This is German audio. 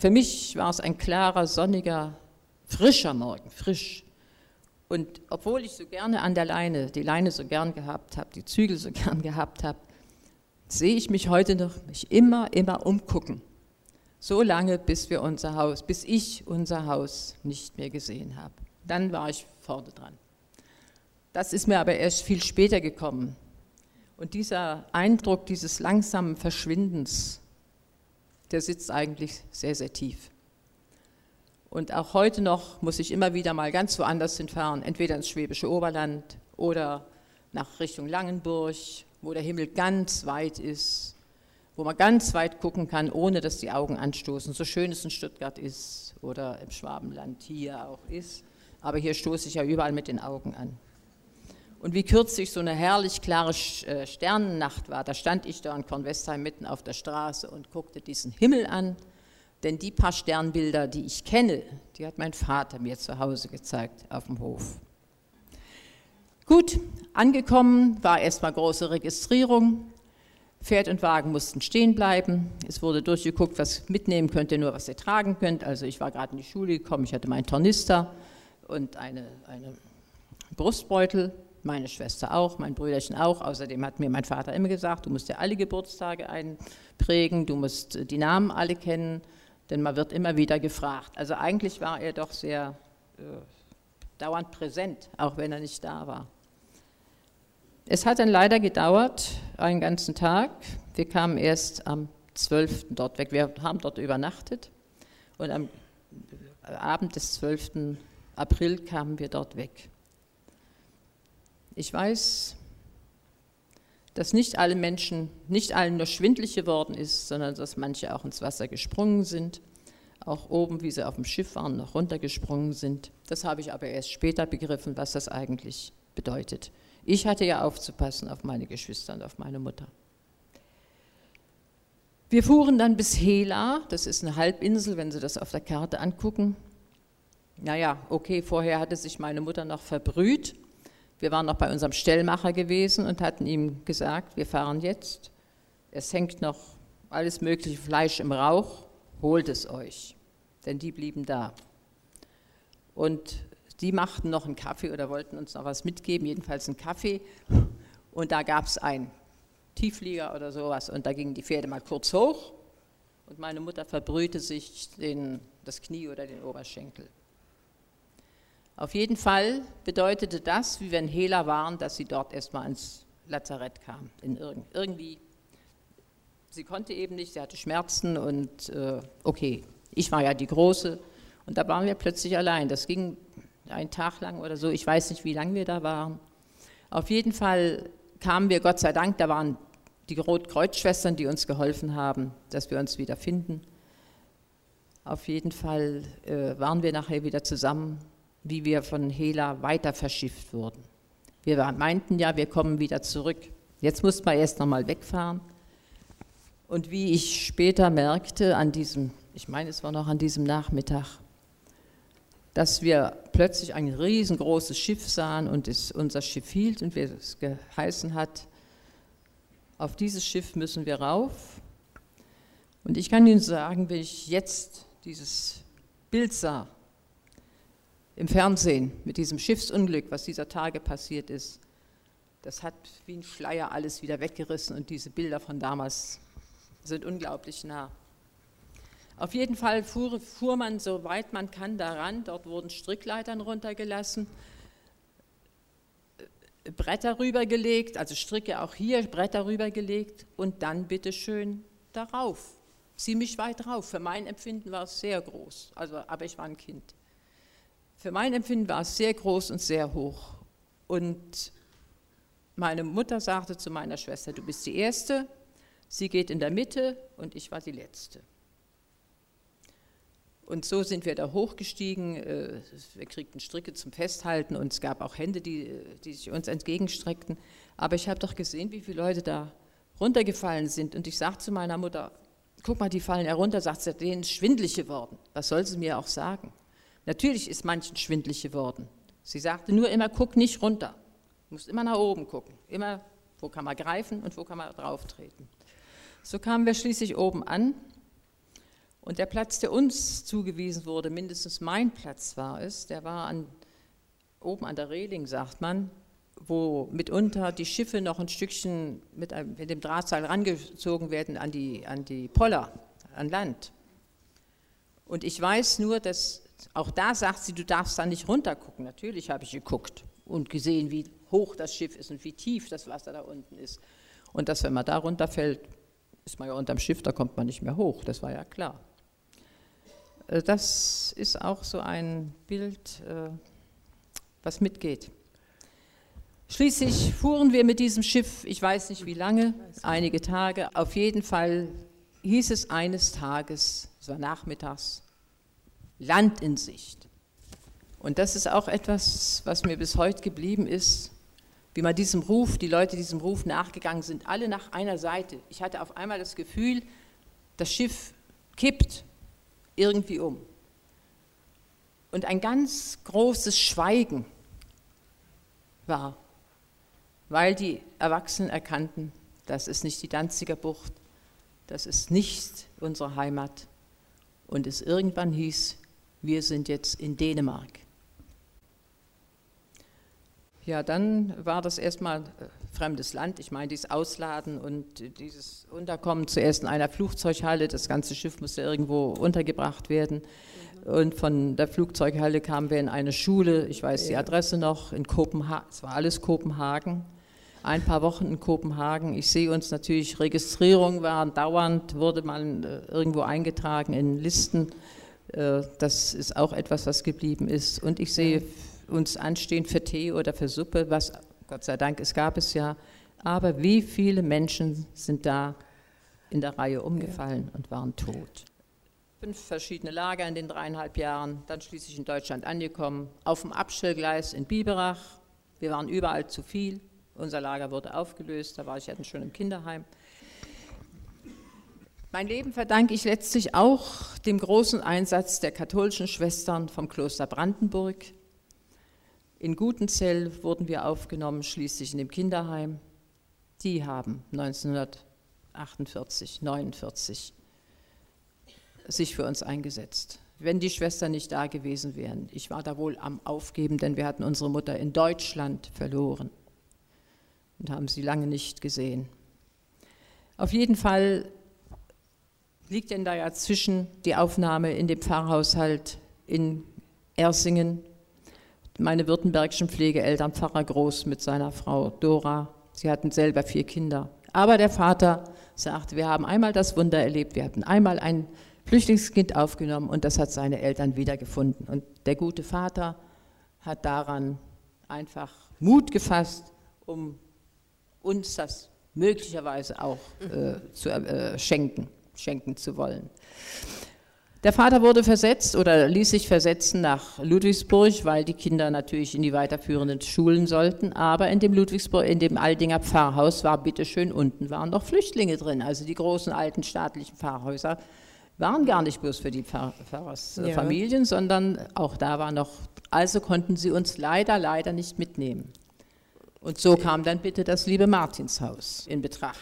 Für mich war es ein klarer, sonniger, frischer Morgen, frisch. Und obwohl ich so gerne an der Leine, die Leine so gern gehabt habe, die Zügel so gern gehabt habe, sehe ich mich heute noch mich immer, immer umgucken. So lange, bis wir unser Haus, bis ich unser Haus nicht mehr gesehen habe. Dann war ich vorne dran. Das ist mir aber erst viel später gekommen. Und dieser Eindruck dieses langsamen Verschwindens, der sitzt eigentlich sehr, sehr tief. Und auch heute noch muss ich immer wieder mal ganz woanders hinfahren, entweder ins Schwäbische Oberland oder nach Richtung Langenburg, wo der Himmel ganz weit ist, wo man ganz weit gucken kann, ohne dass die Augen anstoßen. So schön es in Stuttgart ist oder im Schwabenland hier auch ist. Aber hier stoße ich ja überall mit den Augen an. Und wie kürzlich so eine herrlich klare äh, Sternennacht war, da stand ich da in Kornwestheim mitten auf der Straße und guckte diesen Himmel an. Denn die paar Sternbilder, die ich kenne, die hat mein Vater mir zu Hause gezeigt auf dem Hof. Gut, angekommen war erstmal große Registrierung. Pferd und Wagen mussten stehen bleiben. Es wurde durchgeguckt, was mitnehmen könnt ihr, nur was ihr tragen könnt. Also ich war gerade in die Schule gekommen, ich hatte meinen Tornister und eine, eine Brustbeutel meine Schwester auch, mein Brüderchen auch. Außerdem hat mir mein Vater immer gesagt, du musst dir alle Geburtstage einprägen, du musst die Namen alle kennen, denn man wird immer wieder gefragt. Also eigentlich war er doch sehr äh, dauernd präsent, auch wenn er nicht da war. Es hat dann leider gedauert, einen ganzen Tag. Wir kamen erst am 12. dort weg. Wir haben dort übernachtet und am Abend des 12. April kamen wir dort weg. Ich weiß, dass nicht alle Menschen, nicht allen nur schwindlig geworden ist, sondern dass manche auch ins Wasser gesprungen sind, auch oben, wie sie auf dem Schiff waren, noch runtergesprungen sind. Das habe ich aber erst später begriffen, was das eigentlich bedeutet. Ich hatte ja aufzupassen auf meine Geschwister und auf meine Mutter. Wir fuhren dann bis Hela, das ist eine Halbinsel, wenn Sie das auf der Karte angucken. Naja, okay, vorher hatte sich meine Mutter noch verbrüht wir waren noch bei unserem Stellmacher gewesen und hatten ihm gesagt, wir fahren jetzt. Es hängt noch alles mögliche Fleisch im Rauch, holt es euch. Denn die blieben da. Und die machten noch einen Kaffee oder wollten uns noch was mitgeben, jedenfalls einen Kaffee. Und da gab es einen Tieflieger oder sowas und da gingen die Pferde mal kurz hoch und meine Mutter verbrühte sich den, das Knie oder den Oberschenkel. Auf jeden Fall bedeutete das, wie in Hela waren, dass sie dort erstmal ins Lazarett kam. In irg irgendwie. Sie konnte eben nicht, sie hatte Schmerzen und äh, okay, ich war ja die Große und da waren wir plötzlich allein. Das ging einen Tag lang oder so, ich weiß nicht, wie lange wir da waren. Auf jeden Fall kamen wir, Gott sei Dank, da waren die Rotkreuzschwestern, die uns geholfen haben, dass wir uns wieder finden. Auf jeden Fall äh, waren wir nachher wieder zusammen wie wir von Hela weiter verschifft wurden. Wir meinten ja, wir kommen wieder zurück. Jetzt mussten wir erst nochmal wegfahren. Und wie ich später merkte, an diesem, ich meine, es war noch an diesem Nachmittag, dass wir plötzlich ein riesengroßes Schiff sahen und es unser Schiff hielt und es geheißen hat, auf dieses Schiff müssen wir rauf. Und ich kann Ihnen sagen, wenn ich jetzt dieses Bild sah, im Fernsehen mit diesem Schiffsunglück, was dieser Tage passiert ist, das hat wie ein Schleier alles wieder weggerissen und diese Bilder von damals sind unglaublich nah. Auf jeden Fall fuhr, fuhr man so weit man kann daran, dort wurden Strickleitern runtergelassen, Bretter rübergelegt, also Stricke auch hier, Bretter rübergelegt und dann bitteschön darauf, ziemlich weit drauf. Für mein Empfinden war es sehr groß, also, aber ich war ein Kind. Für mein Empfinden war es sehr groß und sehr hoch. Und meine Mutter sagte zu meiner Schwester, du bist die Erste, sie geht in der Mitte und ich war die Letzte. Und so sind wir da hochgestiegen. Äh, wir kriegten Stricke zum Festhalten und es gab auch Hände, die, die sich uns entgegenstreckten. Aber ich habe doch gesehen, wie viele Leute da runtergefallen sind. Und ich sagte zu meiner Mutter, guck mal, die fallen herunter, sagt sie, denen ist schwindlig geworden. Was soll sie mir auch sagen? Natürlich ist manchen schwindlig geworden. Sie sagte nur immer, guck nicht runter. Du musst immer nach oben gucken. Immer, wo kann man greifen und wo kann man drauf treten. So kamen wir schließlich oben an Und der Platz, der uns zugewiesen wurde, mindestens mein Platz war es, der war an, oben an der Reling, sagt man, wo mitunter die Schiffe noch ein Stückchen mit, einem, mit dem Drahtseil rangezogen werden an die, an die Poller, an Land. Und ich weiß nur, dass auch da sagt sie, du darfst da nicht runtergucken. Natürlich habe ich geguckt und gesehen, wie hoch das Schiff ist und wie tief das Wasser da unten ist. Und dass, wenn man da runterfällt, ist man ja unterm Schiff, da kommt man nicht mehr hoch, das war ja klar. Äh, das ist auch so ein Bild, äh, was mitgeht. Schließlich fuhren wir mit diesem Schiff, ich weiß nicht wie lange, einige Tage. Auf jeden Fall hieß es eines Tages, es war nachmittags, Land in Sicht. Und das ist auch etwas, was mir bis heute geblieben ist, wie man diesem Ruf, die Leute diesem Ruf nachgegangen sind, alle nach einer Seite. Ich hatte auf einmal das Gefühl, das Schiff kippt irgendwie um. Und ein ganz großes Schweigen war weil die Erwachsenen erkannten, das ist nicht die Danziger Bucht, das ist nicht unsere Heimat. Und es irgendwann hieß, wir sind jetzt in Dänemark. Ja, dann war das erstmal äh, fremdes Land. Ich meine, dieses Ausladen und dieses Unterkommen zuerst in einer Flugzeughalle. Das ganze Schiff musste irgendwo untergebracht werden. Und von der Flugzeughalle kamen wir in eine Schule. Ich weiß die Adresse noch, in Kopenhagen. Es war alles Kopenhagen ein paar Wochen in Kopenhagen. Ich sehe uns natürlich, Registrierung waren dauernd, wurde man äh, irgendwo eingetragen in Listen. Äh, das ist auch etwas, was geblieben ist. Und ich sehe uns anstehen für Tee oder für Suppe, was Gott sei Dank, es gab es ja. Aber wie viele Menschen sind da in der Reihe umgefallen und waren tot? Fünf verschiedene Lager in den dreieinhalb Jahren, dann schließlich in Deutschland angekommen, auf dem Abstellgleis in Biberach. Wir waren überall zu viel. Unser Lager wurde aufgelöst, da war ich ja schon im Kinderheim. Mein Leben verdanke ich letztlich auch dem großen Einsatz der katholischen Schwestern vom Kloster Brandenburg. In Gutenzell wurden wir aufgenommen, schließlich in dem Kinderheim. Die haben 1948, 49 sich für uns eingesetzt. Wenn die Schwestern nicht da gewesen wären, ich war da wohl am Aufgeben, denn wir hatten unsere Mutter in Deutschland verloren und haben sie lange nicht gesehen. Auf jeden Fall liegt denn da ja zwischen die Aufnahme in dem Pfarrhaushalt in Ersingen, meine württembergischen Pflegeeltern, Pfarrer Groß mit seiner Frau Dora, sie hatten selber vier Kinder. Aber der Vater sagt, wir haben einmal das Wunder erlebt, wir hatten einmal ein Flüchtlingskind aufgenommen und das hat seine Eltern wiedergefunden. Und der gute Vater hat daran einfach Mut gefasst, um uns das möglicherweise auch äh, zu äh, schenken, schenken zu wollen. Der Vater wurde versetzt oder ließ sich versetzen nach Ludwigsburg, weil die Kinder natürlich in die weiterführenden Schulen sollten. Aber in dem Ludwigsburg, in dem Aldinger Pfarrhaus war bitteschön unten waren noch Flüchtlinge drin. Also die großen alten staatlichen Pfarrhäuser waren gar nicht bloß für die Pfarrersfamilien, ja. sondern auch da war noch. Also konnten sie uns leider, leider nicht mitnehmen. Und so kam dann bitte das liebe Martinshaus in Betracht.